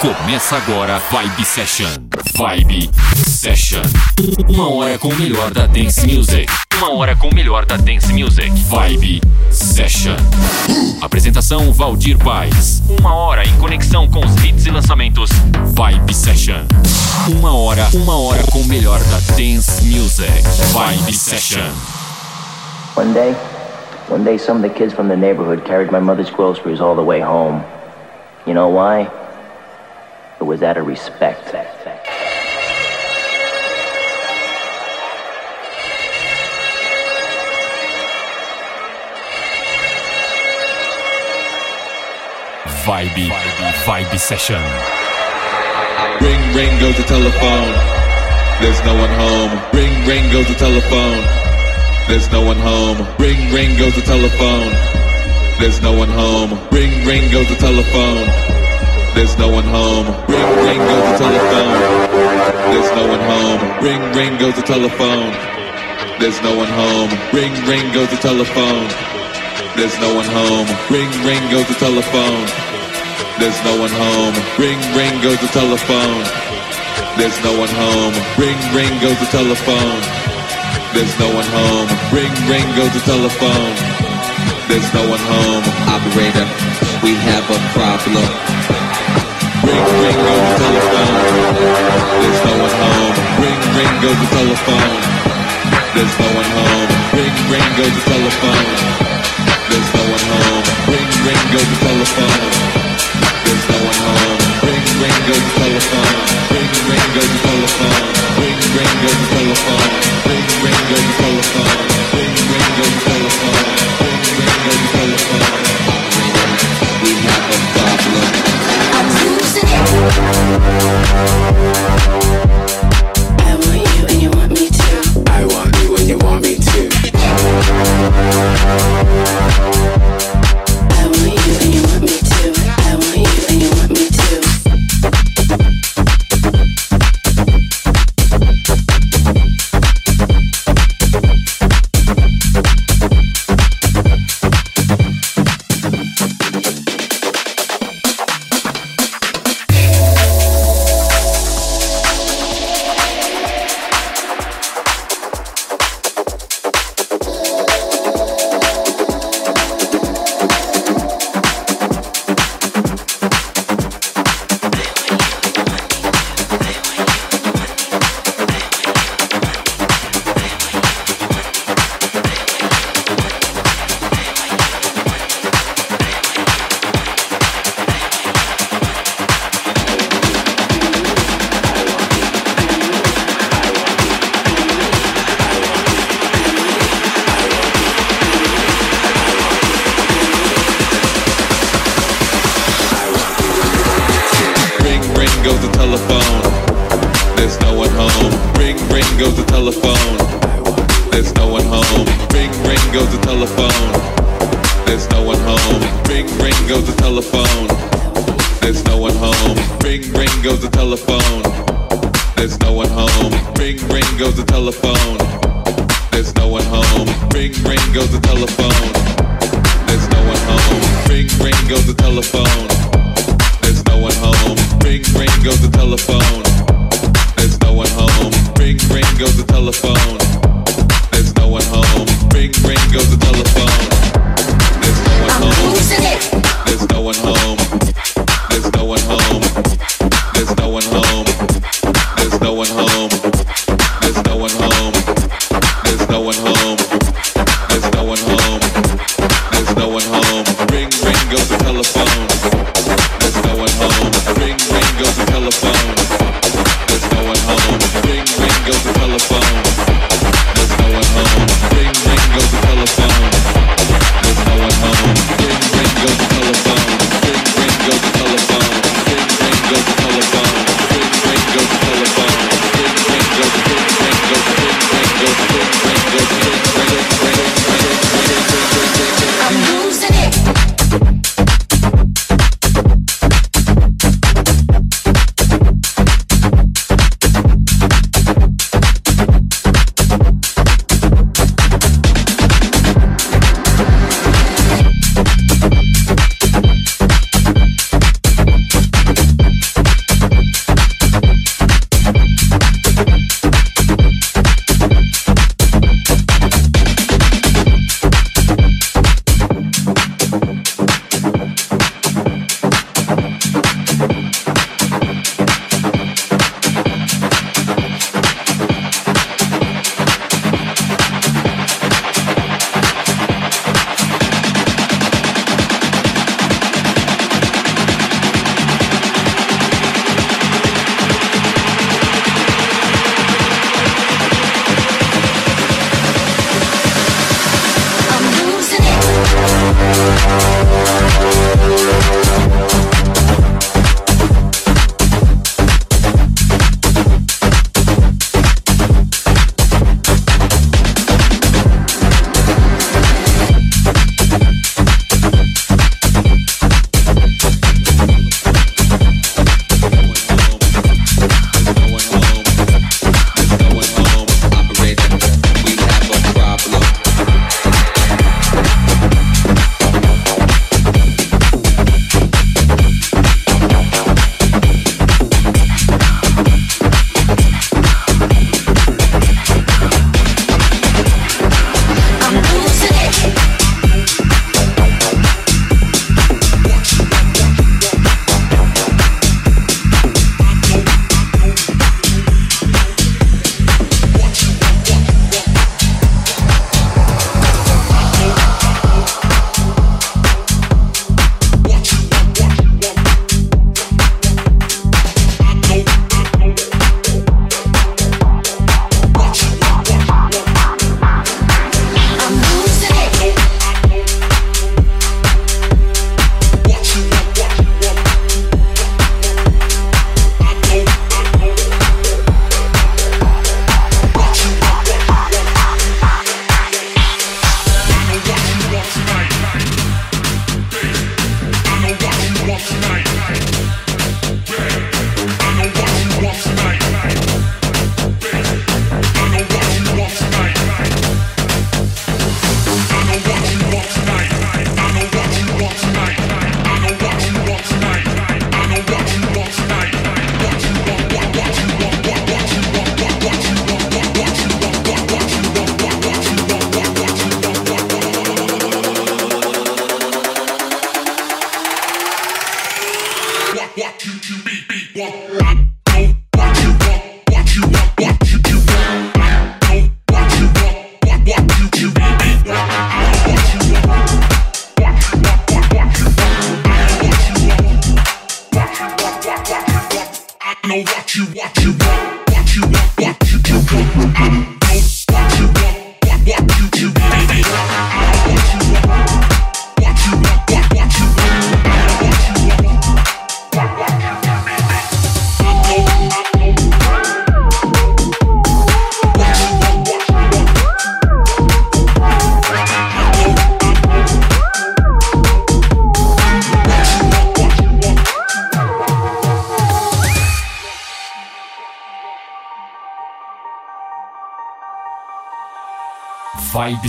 Começa agora Vibe Session. Vibe Session. Uma hora com o melhor da Dance Music. Uma hora com o melhor da Dance Music. Vibe Session. Apresentação Valdir Paz. Uma hora em conexão com os hits e lançamentos. Vibe Session. Uma hora, uma hora com o melhor da Dance Music. Vibe Session. One day, one day some of the kids from the neighborhood carried my mother's groceries all the way home. You know why? It was out of respect. Vibe, Vibe, Vibe Session. Ring, ring goes the telephone. There's no one home. Ring, ring goes the telephone. There's no one home. Ring, ring goes the telephone. There's no one home. Ring, ring goes the telephone. There's no one home. Ring, ring goes the telephone. There's no one home. Ring, ring goes the telephone. There's no one home. Ring, ring goes the telephone. There's no one home. Ring, ring goes the telephone. There's no one home. Ring, ring goes the telephone. There's no one home. Ring, ring goes the telephone. There's no one home. Ring, ring goes the telephone. There's no one home. Operator, we have a problem. Ring, ring goes the telephone. There's no one home. Ring, ring goes the telephone. There's no one home. Ring, ring goes the telephone. There's no one home. Ring, ring goes the telephone. There's no one home. Ring, ring goes the telephone. Ring, ring goes the telephone. There's no one home. Ring, ring goes the telephone. There's no one home. Ring, ring goes the telephone. There's no one home. Ring, ring goes the telephone. There's no one home. Ring, ring goes the telephone. There's no one home. Ring, ring goes the telephone. There's no one home. There's no one home. There's no one home. There's no one home.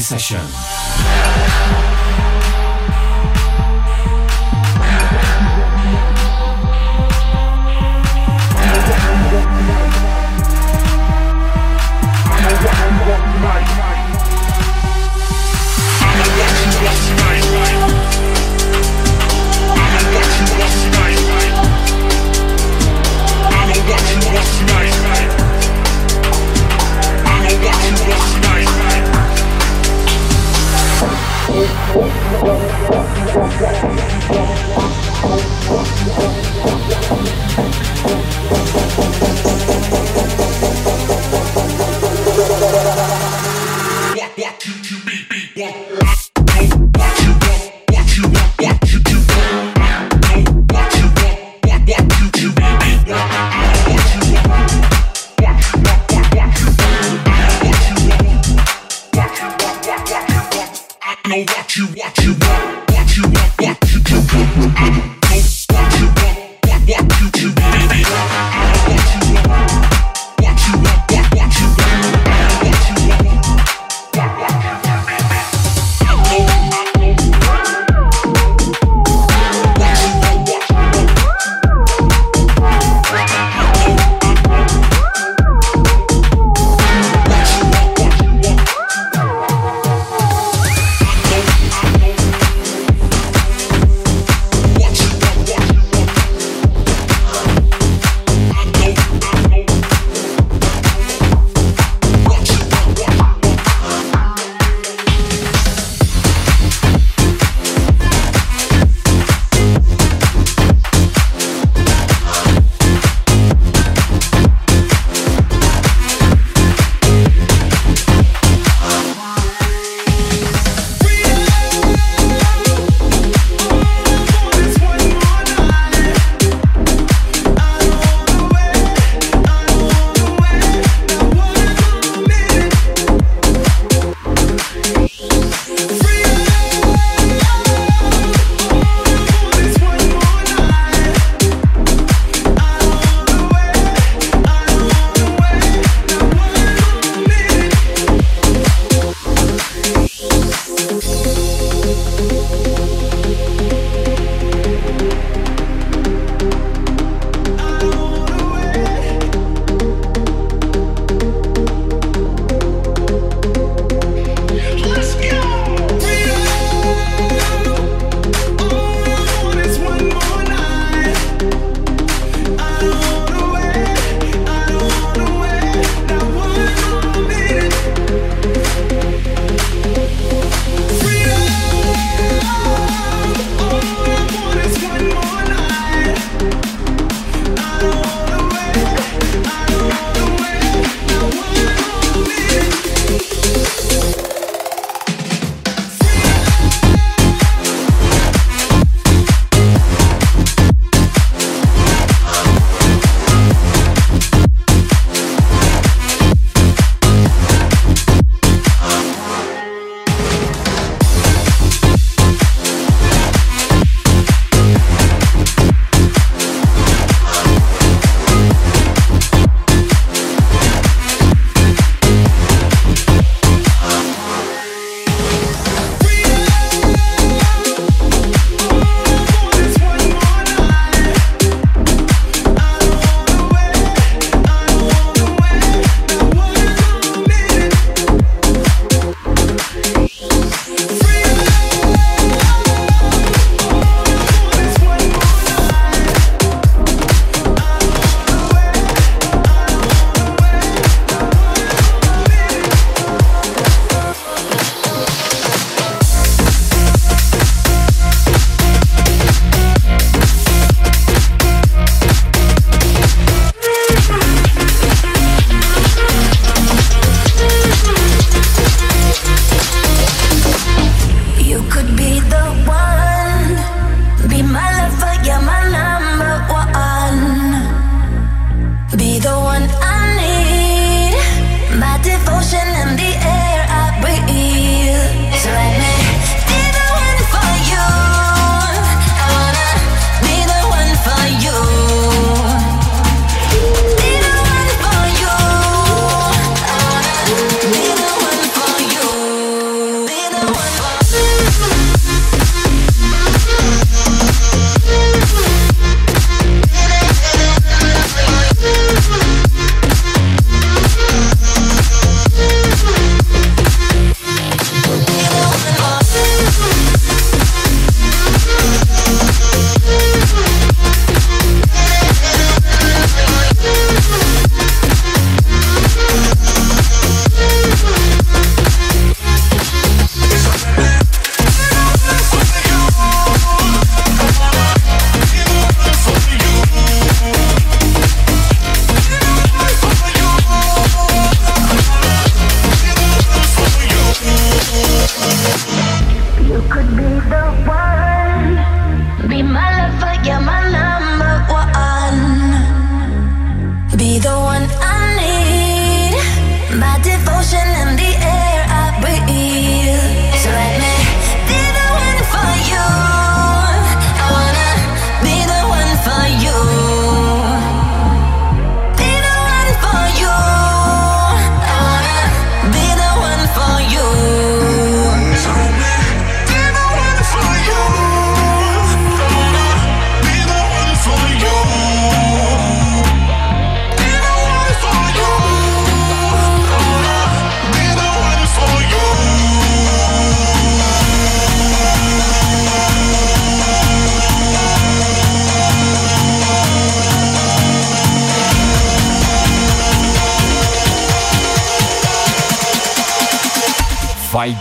Session.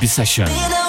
Deep Session.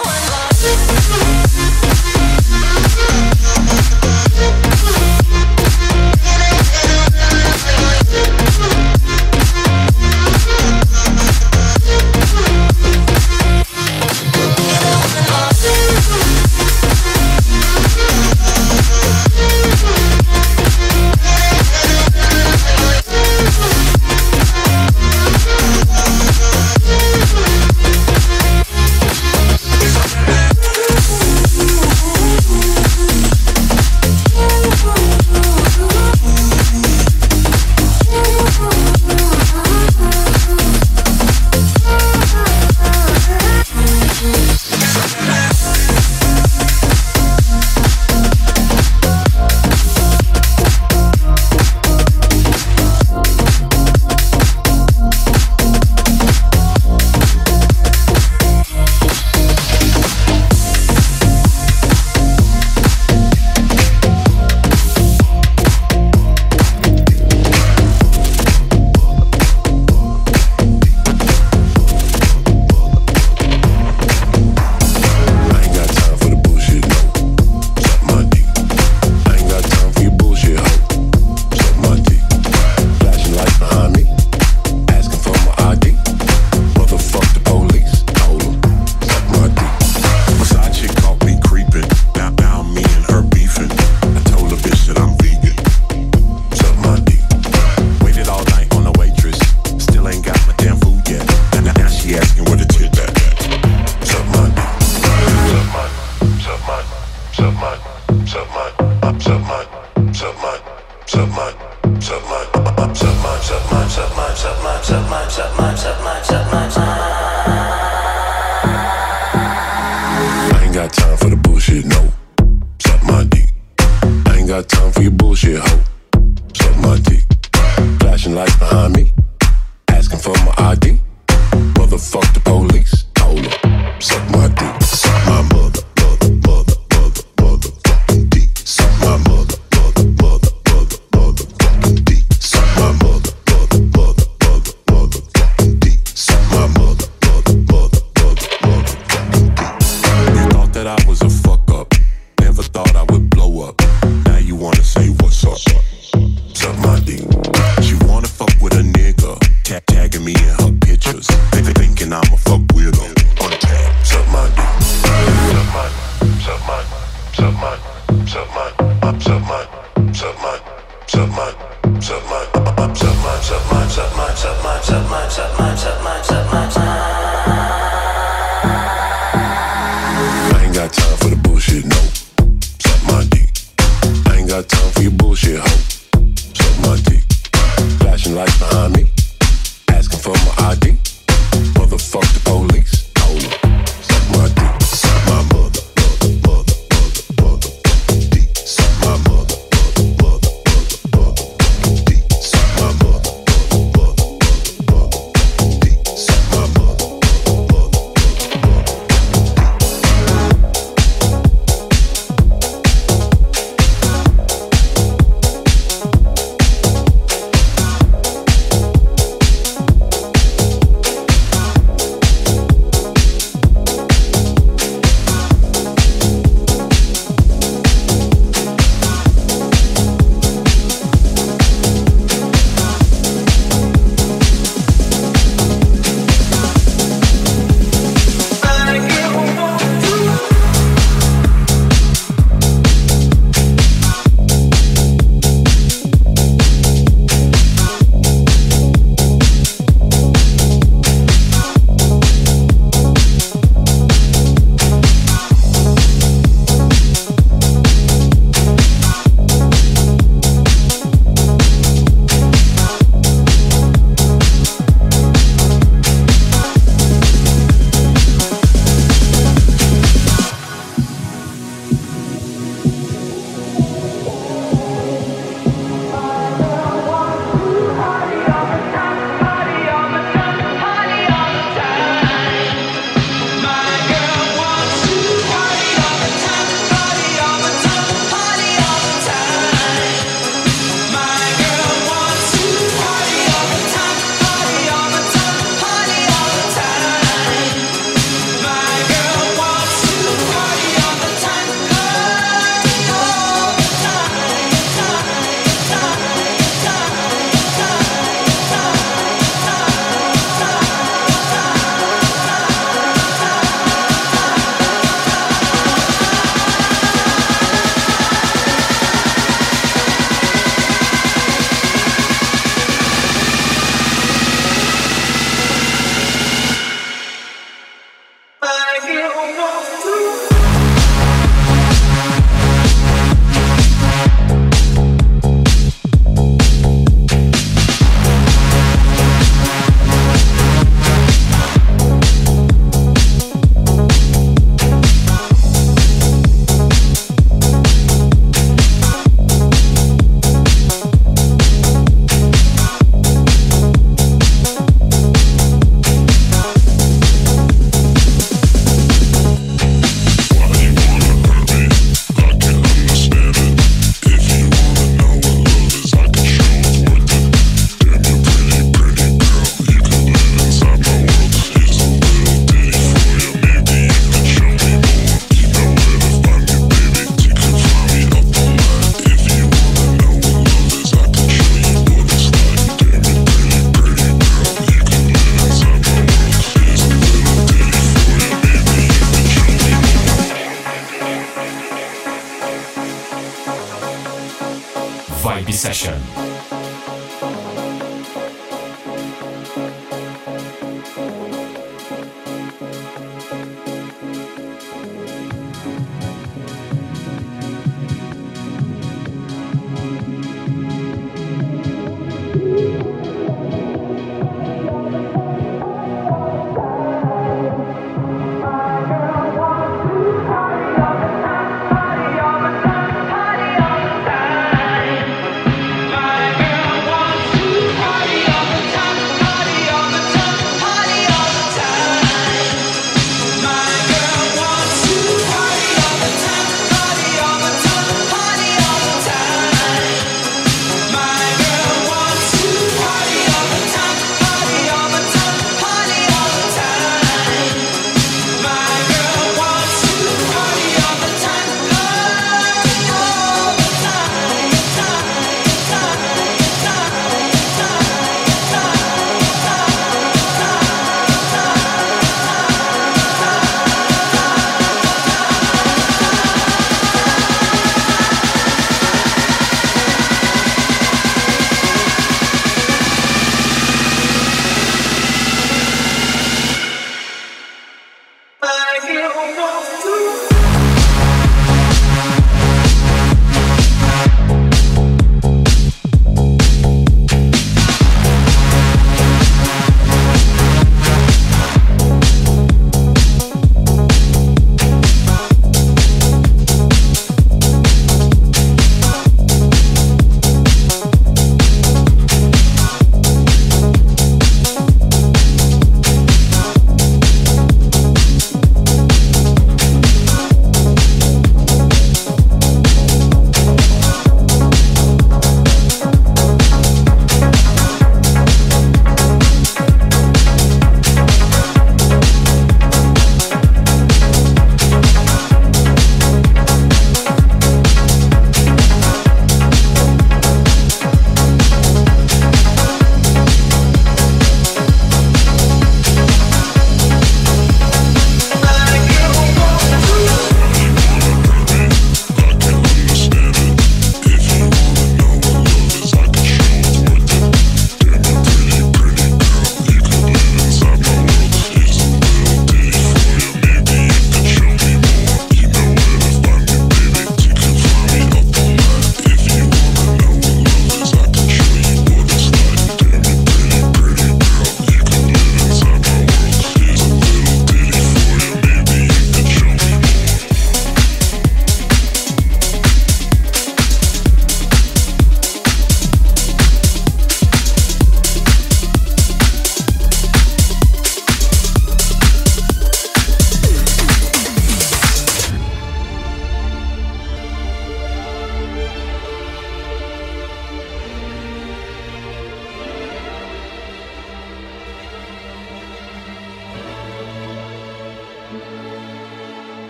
Shut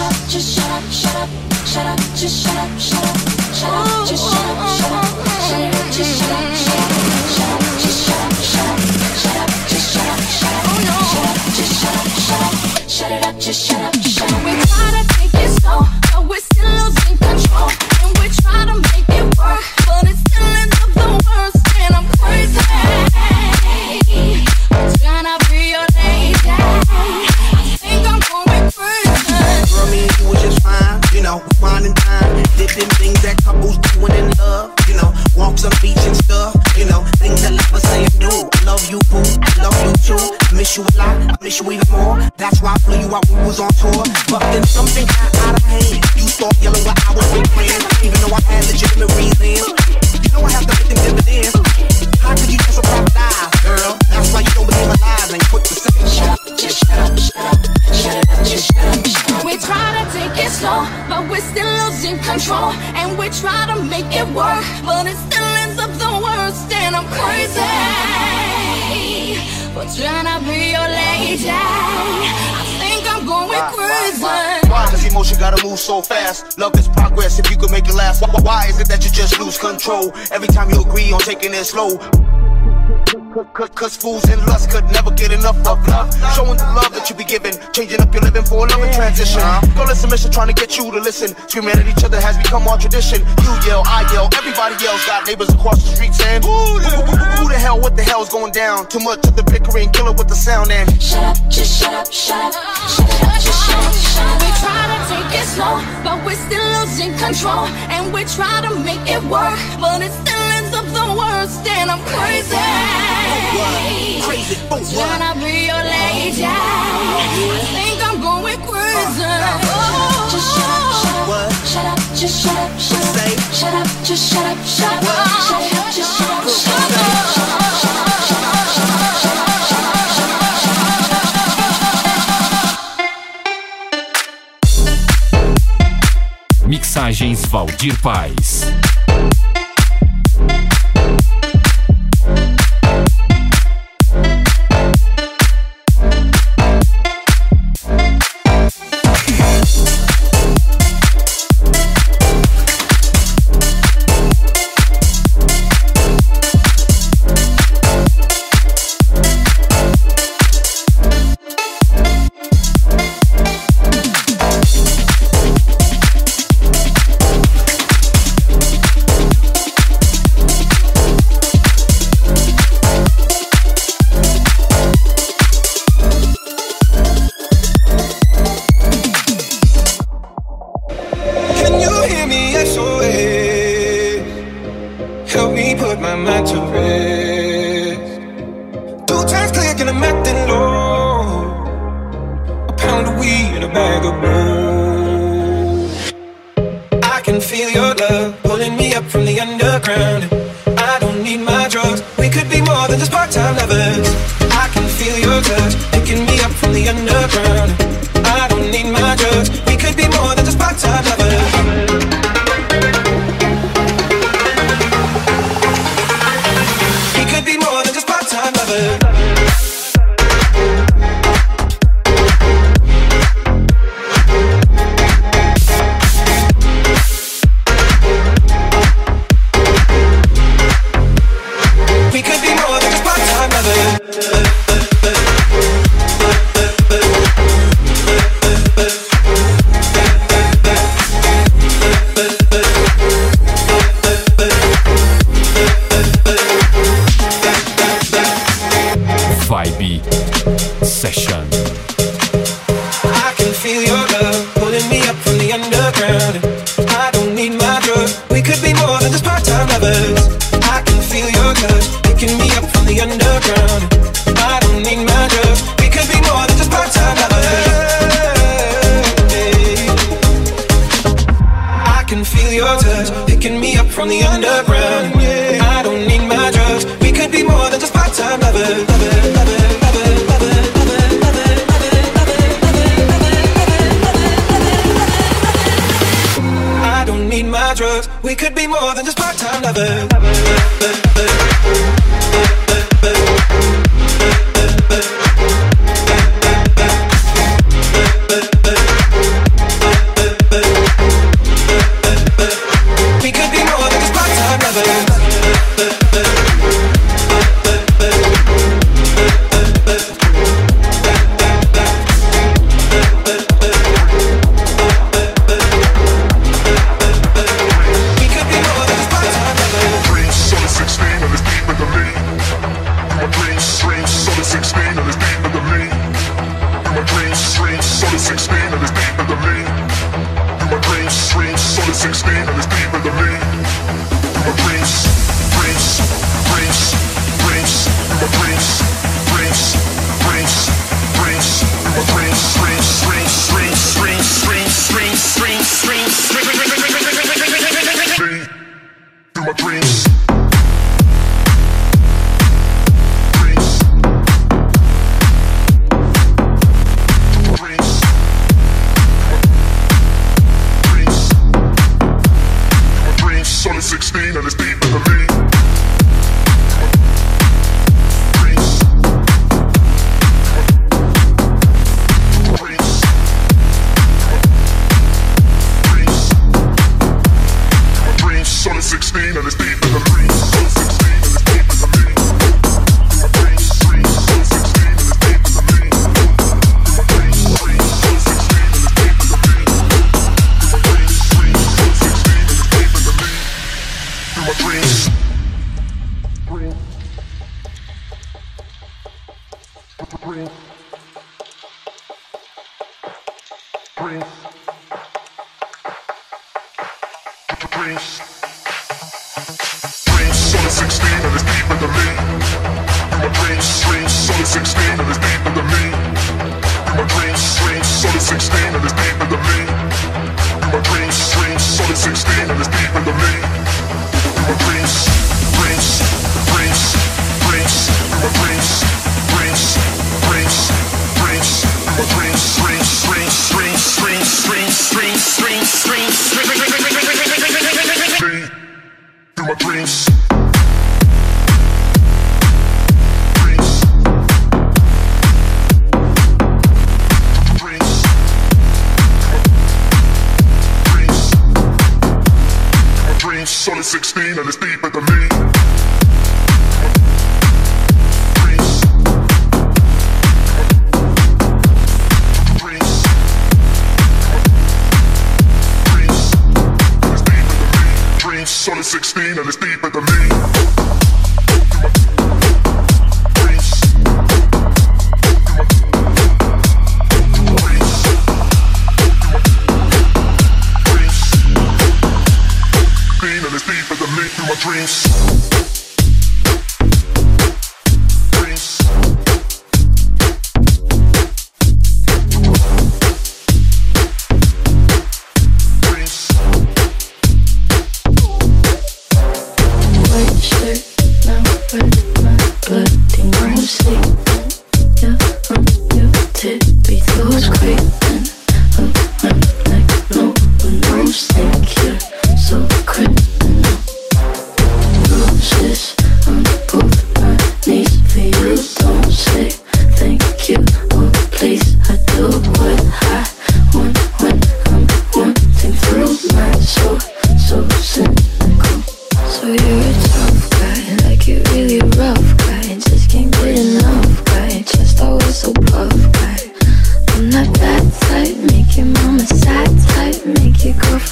up, just shut up, shut up, shut up, just shut up, shut up, shut up, shut up, shut up, shut up, just shut up, shut up, shut up, just shut up, shut up, shut up, just shut up, shut up, shut up, just shut up, shut up, shut it up, just shut up, shut up. We gotta take it slow. crazy for be your lady. I think I'm going crazy. Why, does emotion gotta move so fast? Love is progress if you could make it last. Why, why is it that you just lose control every time you agree on taking it slow? Cause, cause fools in lust could never get enough of love. Showing the love that you be giving, changing up your living for a loving transition. Go listen, mission, trying to get you to listen. Screaming at each other has become our tradition. You yell, I yell, everybody yells. Got neighbors across the street saying, Who, who, who the hell, what the hell's going down? Too much of the bickering, kill it with the sound and Shut up, just shut up, shut up, shut up, just shut up, shut up. We try to take it slow, but we're still losing control. And we try to make it work, but it still ends up the worst and I'm crazy. Oh, crazy. Oh, Should be your lady? I think I'm going crazy. Oh, just shut up, shut up, what? shut up, just shut up, shut up, Say. shut up, just shut up, shut up, what? shut up, just shut up, shut up, up, up, up, up, up. Mixagens Valdir Paz. 16 on his string, string, string, string, string.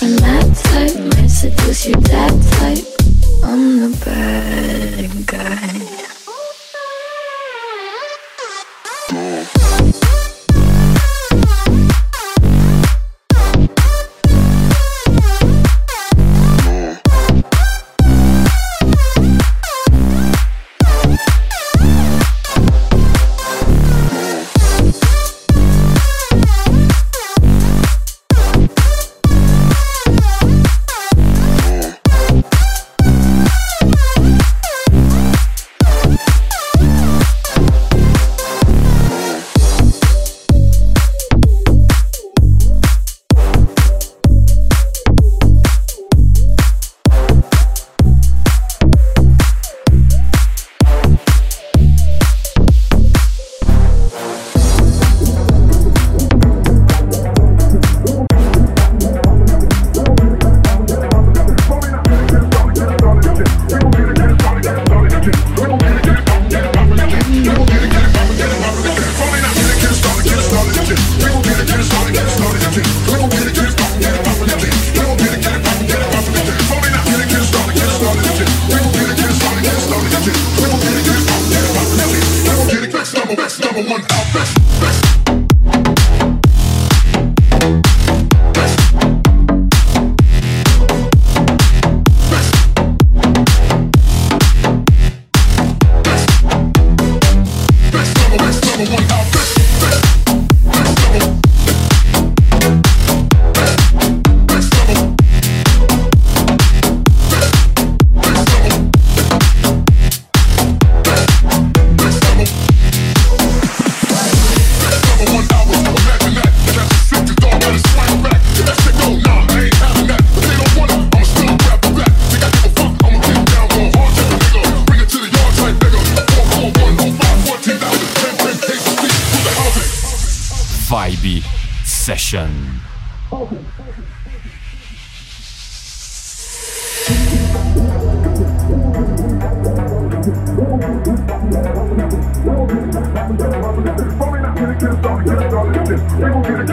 from that type might seduce your dad type. I'm the bad guy.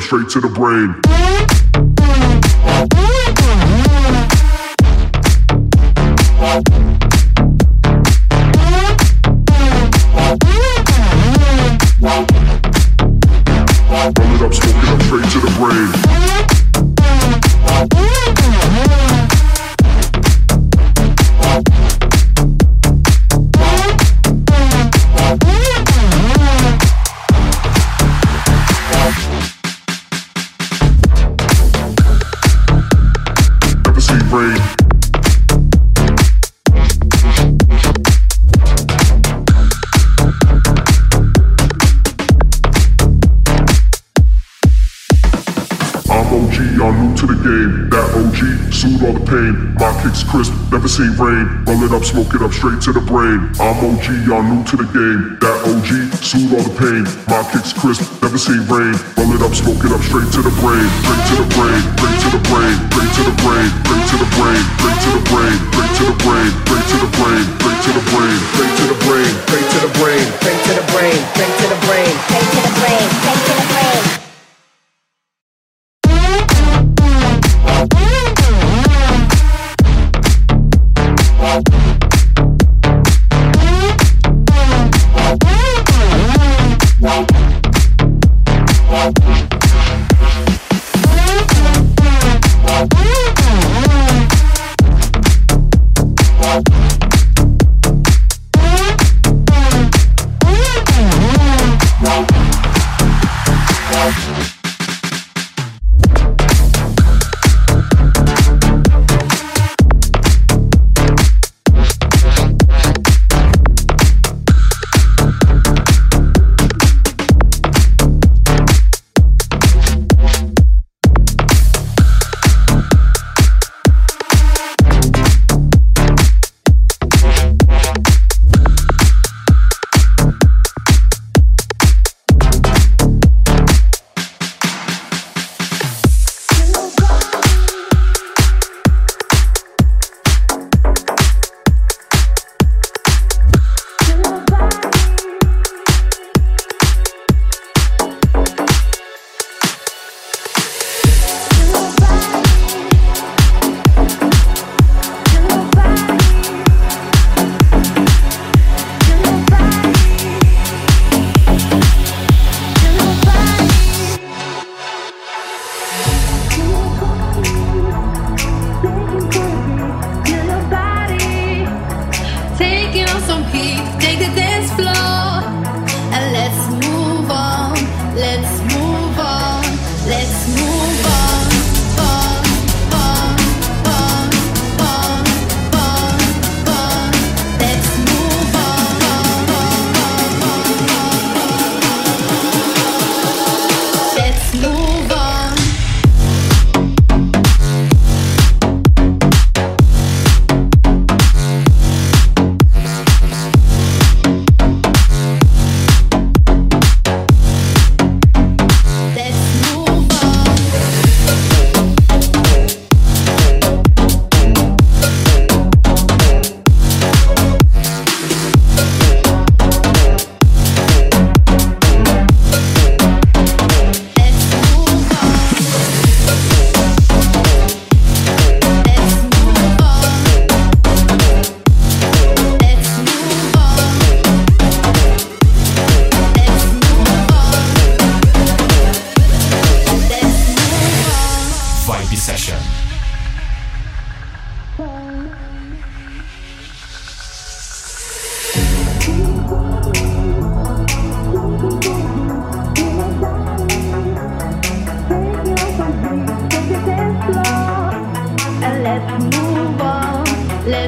straight to the brain. Game. That OG, soothe all the pain. My kicks crisp, never seen rain. Roll it up, smoke it up, straight to the brain. I'm OG, y'all new to the game. That OG, soothe all the pain. My kicks crisp, never seen rain. Roll it up, smoke it up, straight to the brain. Straight to the brain, straight to the brain, straight to the brain, straight to the brain, straight to the brain, straight to the brain, straight to the brain, straight to the brain, straight to the brain, straight to the brain, straight to the brain, straight to the brain, straight to the brain, straight to the brain.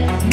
said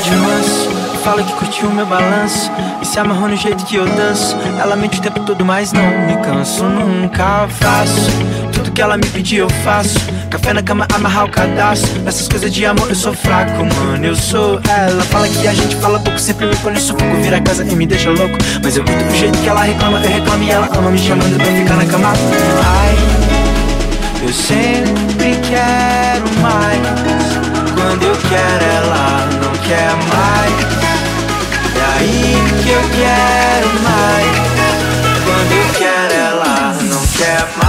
de manso Fala que curtiu meu balanço E se amarrou no jeito que eu danço. Ela mente o tempo todo, mas não me canso Nunca faço. Tudo que ela me pedir eu faço. Café na cama, amarrar o cadastro. Nessas coisas de amor eu sou fraco, mano Eu sou ela. Fala que a gente fala pouco Sempre me põe no sufoco Vira a casa e me deixa louco. Mas eu curto o jeito que ela reclama Eu reclamo e ela ama Me chamando pra ficar na cama. Ai, eu sempre quero mais quando eu quero ela não quer mais. É aí que eu quero mais? Quando eu quero ela não quer mais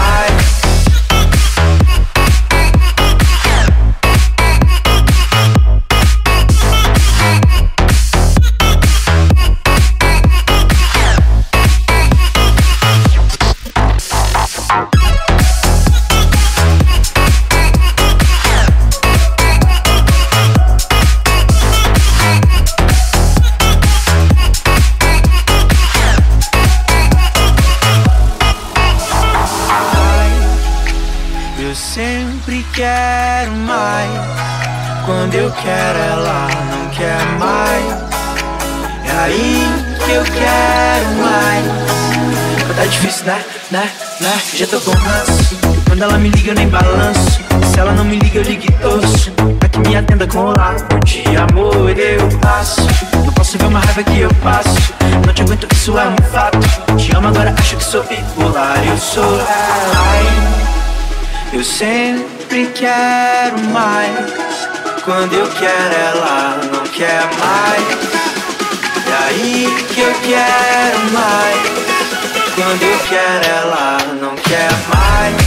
difícil, né? Né? Né? Já tô com ranço. Quando ela me liga, eu nem balanço. Se ela não me liga, eu ligo torço. Pra que me atenda com olá. Dia, amor, eu passo. Não posso ver uma raiva que eu passo. Não te aguento, isso é um fato. Te amo agora, acho que sou bipolar. Eu sou ela. Eu sempre quero mais. Quando eu quero, ela não quer mais. É aí que eu quero mais. Quando eu quero, ela não quer mais.